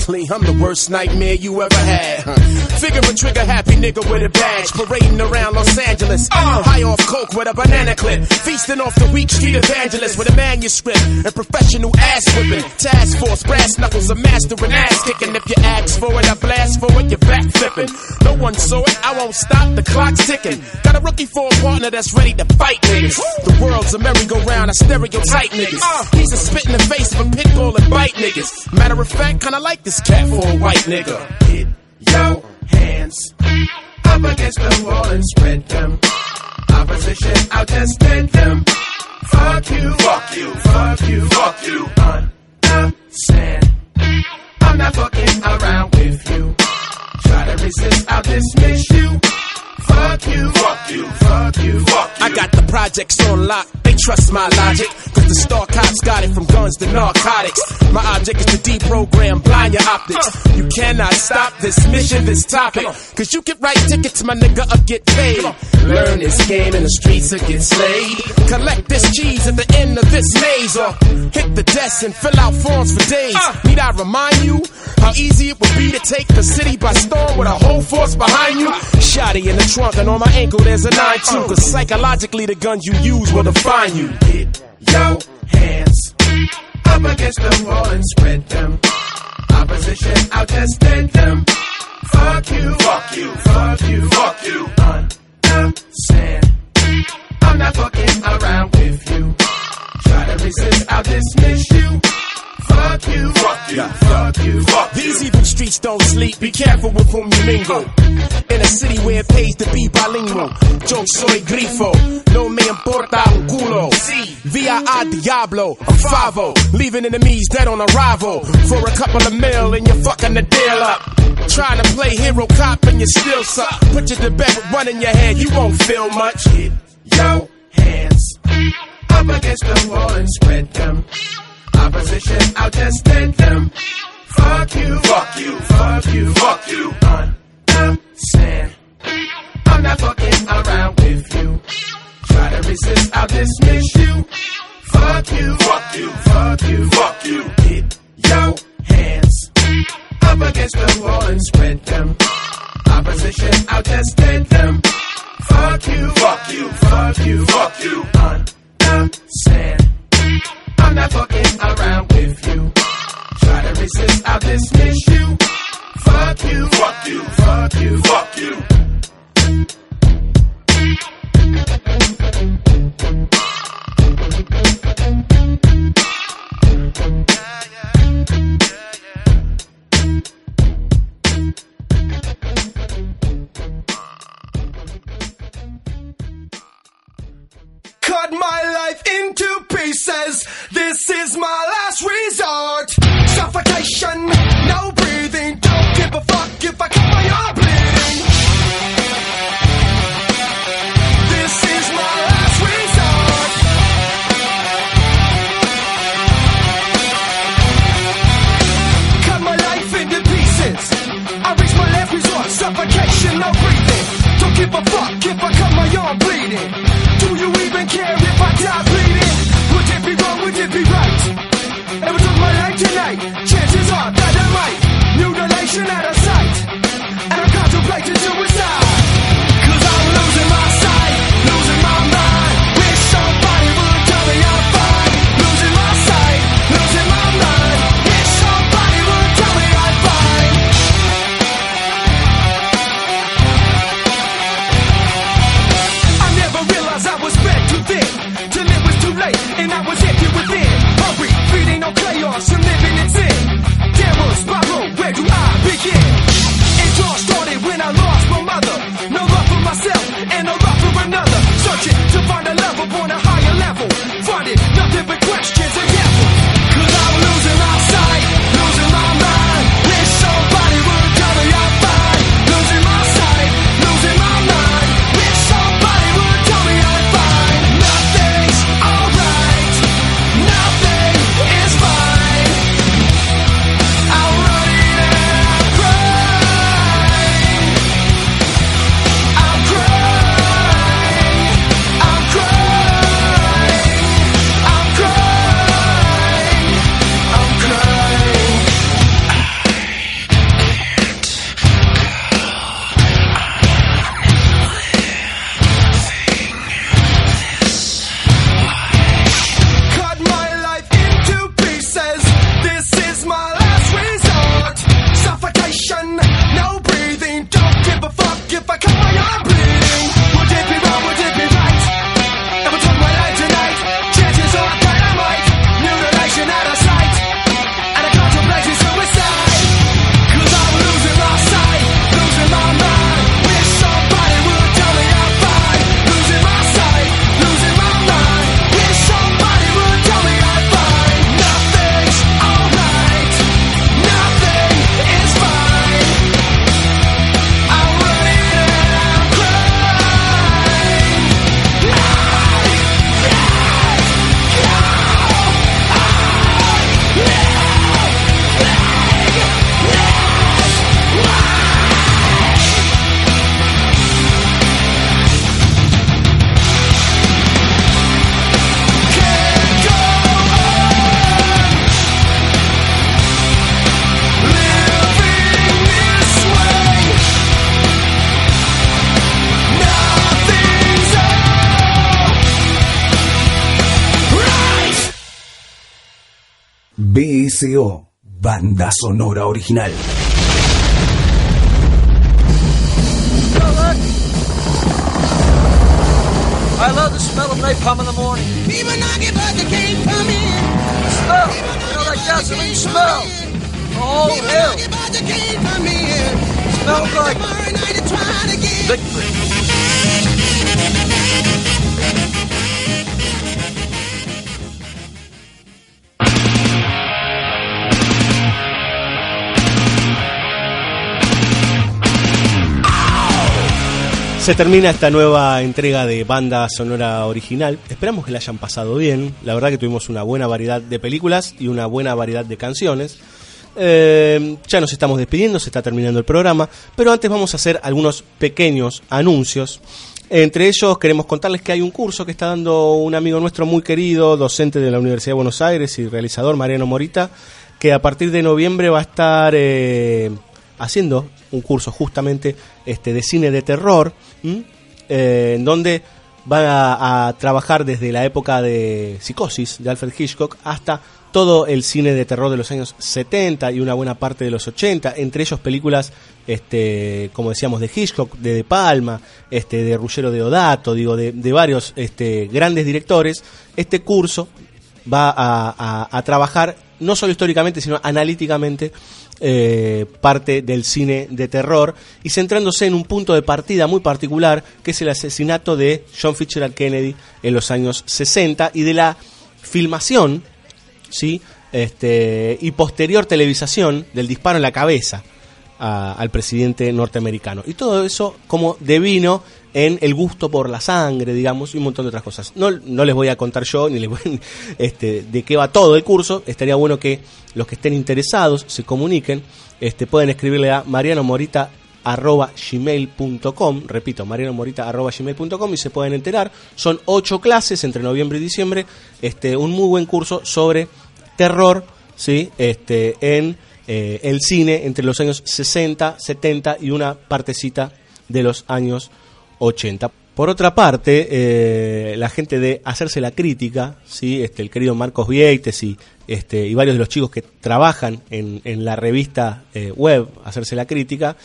I'm the worst nightmare you ever had. Huh. Figure a trigger happy nigga with a badge, parading around Los Angeles. Uh. High off coke with a banana clip, feasting off the weak street evangelist with a manuscript and professional ass whipping. Task force, brass knuckles, a master and ass kicking. If you ask for it, I blast for it, you're back flipping. No one saw it, I won't stop, the clock's ticking. Got a rookie for a partner that's ready to fight niggas. The world's a merry-go-round, I stereotype niggas. Uh. He's a spit in the face of a pit bull and bite niggas. Matter of fact, kinda like this cat for a white nigga. Yo, hands up against the wall and spread them. Opposition, I'll just take them. Fuck you, fuck you, fuck you, fuck you. Understand? I'm not fucking around with you. Try to resist, I'll dismiss you. Fuck you, fuck you, fuck you, fuck you. I got the projects on lock, they trust my logic. Cause the star cops got it from guns to narcotics. My object is to deprogram blind your optics. You cannot stop this mission, this topic. Cause you can write tickets, my nigga, or get paid. Learn this game in the streets or get slayed. Collect this cheese at the end of this maze. Or hit the desk and fill out forms for days. Uh. Need I remind you how easy it would be to take the city by storm with a whole force behind you? Shotty in the trunk and on my ankle there's a 9-2. Uh-huh. Cause psychologically the guns you use will define you. Get your hands up against the wall and spread them. Opposition, I'll just take them. Fuck you, fuck you, fuck you, fuck you. Understand? I'm not fucking around with you. Try to resist, I'll dismiss you. Fuck you, fuck you, fuck you, fuck you. These evil streets don't sleep. Be careful with whom you mingle. In a city where it pays to be bilingual. Yo soy grifo. No me importa un culo. Via a diablo. A favo. Leaving enemies dead on arrival. For a couple of mil and you're fucking the deal up. Trying to play hero cop and you still suck. Put you to bed with one in your head. You won't feel much. Yo, hands up against the wall and spread them. Opposition, I'll just take them. Fuck you, fuck you, fuck you, fuck you. Understand? I'm not fucking around with you. Try to resist, I'll dismiss you. Fuck you, fuck you, fuck you, fuck you. Hit yo hands up against the wall and spread them. Opposition, I'll just take them. Fuck you, fuck you, fuck you, fuck you. Understand? I'm not fucking around with you. Try to resist, I'll dismiss you. Fuck you, fuck you, fuck you, fuck you. Cut my life into pieces. This is my last resort. Suffocation, no breathing. Don't give a fuck if I cut my arm bleeding. This is my last resort. Cut my life into pieces. I reach my last resort. Suffocation, no breathing. Don't give a fuck if I cut my arm bleeding. Care if I die bleeding? Would it be wrong? Would it be right? If I took my life tonight, chances are that I might. Mutilation out of sight. And I'm contemplating suicide. Sonora original. I love the smell of napalm in the morning. People knocking, but they can't come in. The smell, you know that gasoline smell. Oh, hell. Smells like victory. Se termina esta nueva entrega de banda sonora original. Esperamos que la hayan pasado bien. La verdad que tuvimos una buena variedad de películas y una buena variedad de canciones. Eh, ya nos estamos despidiendo, se está terminando el programa, pero antes vamos a hacer algunos pequeños anuncios. Entre ellos queremos contarles que hay un curso que está dando un amigo nuestro muy querido, docente de la Universidad de Buenos Aires y realizador, Mariano Morita, que a partir de noviembre va a estar eh, haciendo un curso justamente este, de cine de terror. Eh, en donde van a, trabajar desde la época de Psicosis de Alfred Hitchcock hasta todo el cine de terror de los años 70 y una buena parte de los 80, entre ellos películas, este, como decíamos, de Hitchcock, de De Palma, este, de Ruggero de Odato, digo, de, de varios este, grandes directores. Este curso va a trabajar no solo históricamente, sino analíticamente eh, parte del cine de terror y centrándose en un punto de partida muy particular, que es el asesinato de John Fitzgerald Kennedy en los años 60 y de la filmación ¿sí? este, y posterior televisación del disparo en la cabeza a- al presidente norteamericano. Y todo eso como devino en el gusto por la sangre, digamos, y un montón de otras cosas. No, no les voy a contar yo ni les voy, (laughs) este, de qué va todo el curso. Estaría bueno que los que estén interesados se comuniquen. Este, pueden escribirle a Mariano Morita arroba gmail.com repito marianomorita arroba gmail.com y se pueden enterar son ocho clases entre noviembre y diciembre este un muy buen curso sobre terror sí este en eh, el cine entre los años 60 70 y una partecita de los años 80 por otra parte, eh, la gente de Hacerse la Crítica, ¿sí? este, el querido Marcos Vieites y, este, y varios de los chicos que trabajan en, en la revista eh, web Hacerse la Crítica,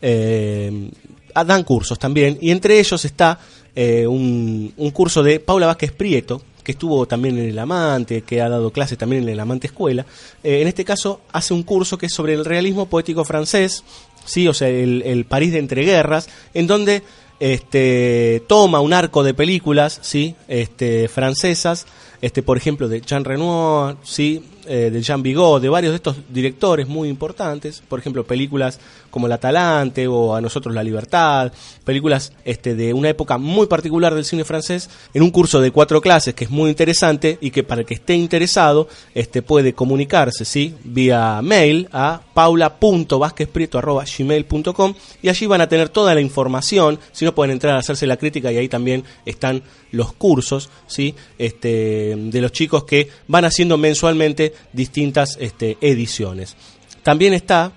eh, dan cursos también. Y entre ellos está un, un curso de Paula Vázquez Prieto, que estuvo también en El Amante, que ha dado clases también en El Amante Escuela. En este caso hace un curso que es sobre el realismo poético francés, sí, o sea, el, el París de entreguerras, en donde este toma un arco de películas, sí, este francesas, este por ejemplo de Jean Renoir, sí, eh, de Jean Vigo, de varios de estos directores muy importantes, por ejemplo películas como La Talante o A nosotros la libertad, películas este de una época muy particular del cine francés, en un curso de cuatro clases que es muy interesante y que para el que esté interesado este puede comunicarse, sí, vía mail a paula.vasquezprieto.gmail.com y allí van a tener toda la información, si no pueden entrar a hacerse la crítica y ahí también están los cursos, ¿sí? este, de los chicos que van haciendo mensualmente distintas este, ediciones. También está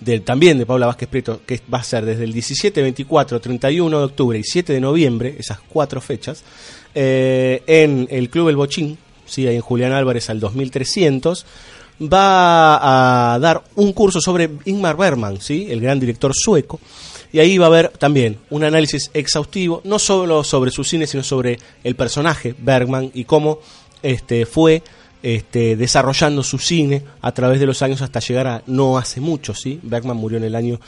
de, también de Paula Vázquez Prieto, que va a ser desde el 17, 24, 31 de octubre y 7 de noviembre, esas cuatro fechas, eh, en el Club El Bochín, ¿sí? ahí en Julián Álvarez al 2300, va a dar un curso sobre Ingmar Bergman, ¿sí? el gran director sueco, y ahí va a haber también un análisis exhaustivo, no solo sobre su cine, sino sobre el personaje Bergman y cómo este, fue este, desarrollando su cine a través de los años hasta llegar a no hace mucho, ¿sí? Bergman murió en el año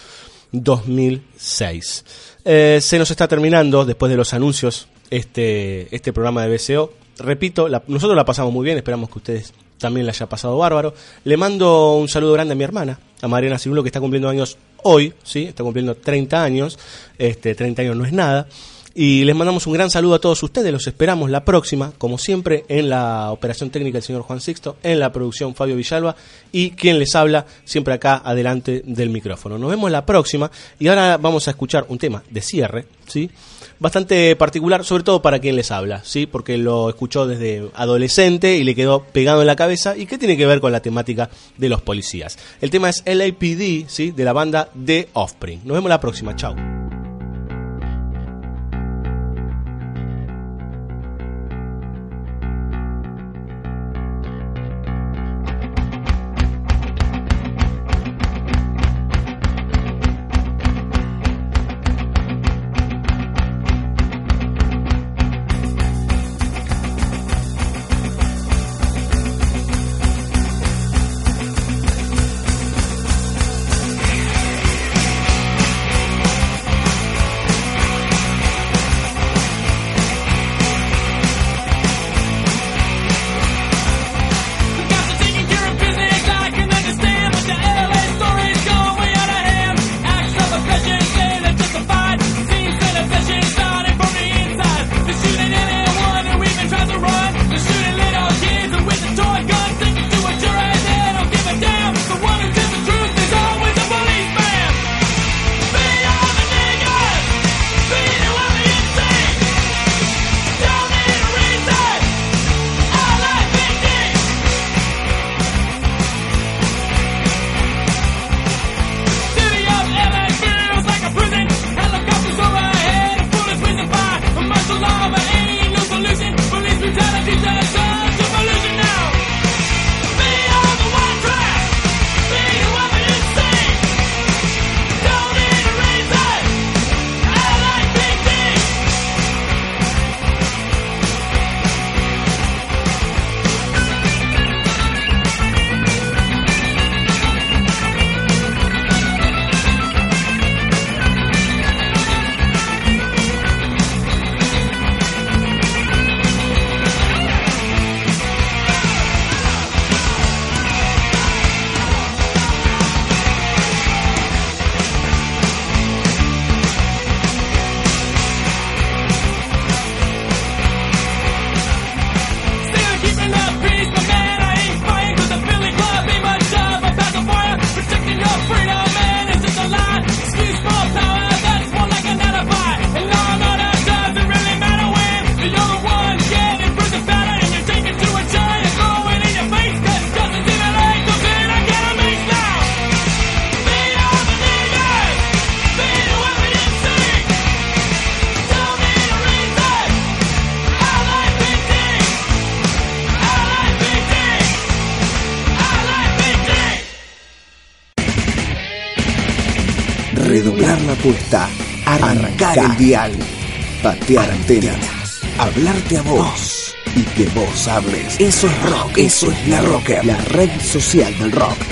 2006. Eh, se nos está terminando, después de los anuncios, este, este programa de BCO. Repito, nosotros la pasamos muy bien, esperamos que ustedes también la haya pasado bárbaro. Le mando un saludo grande a mi hermana, a Mariana Cirulo, que está cumpliendo años hoy, ¿sí? Está cumpliendo 30 años, este, 30 años no es nada. Y les mandamos un gran saludo a todos ustedes, los esperamos la próxima, como siempre, en la operación técnica el señor Juan Sixto, en la producción Fabio Villalba y quien les habla siempre acá adelante del micrófono. Nos vemos la próxima y ahora vamos a escuchar un tema de cierre, ¿sí? Bastante particular, sobre todo para quien les habla, ¿sí? Porque lo escuchó desde adolescente y le quedó pegado en la cabeza y que tiene que ver con la temática de los policías. El tema es LAPD, ¿sí? De la banda The Offspring. Nos vemos la próxima, chao. Hablarte a vos y que vos hables. Eso es rock, eso es la rocker, la red social del rock.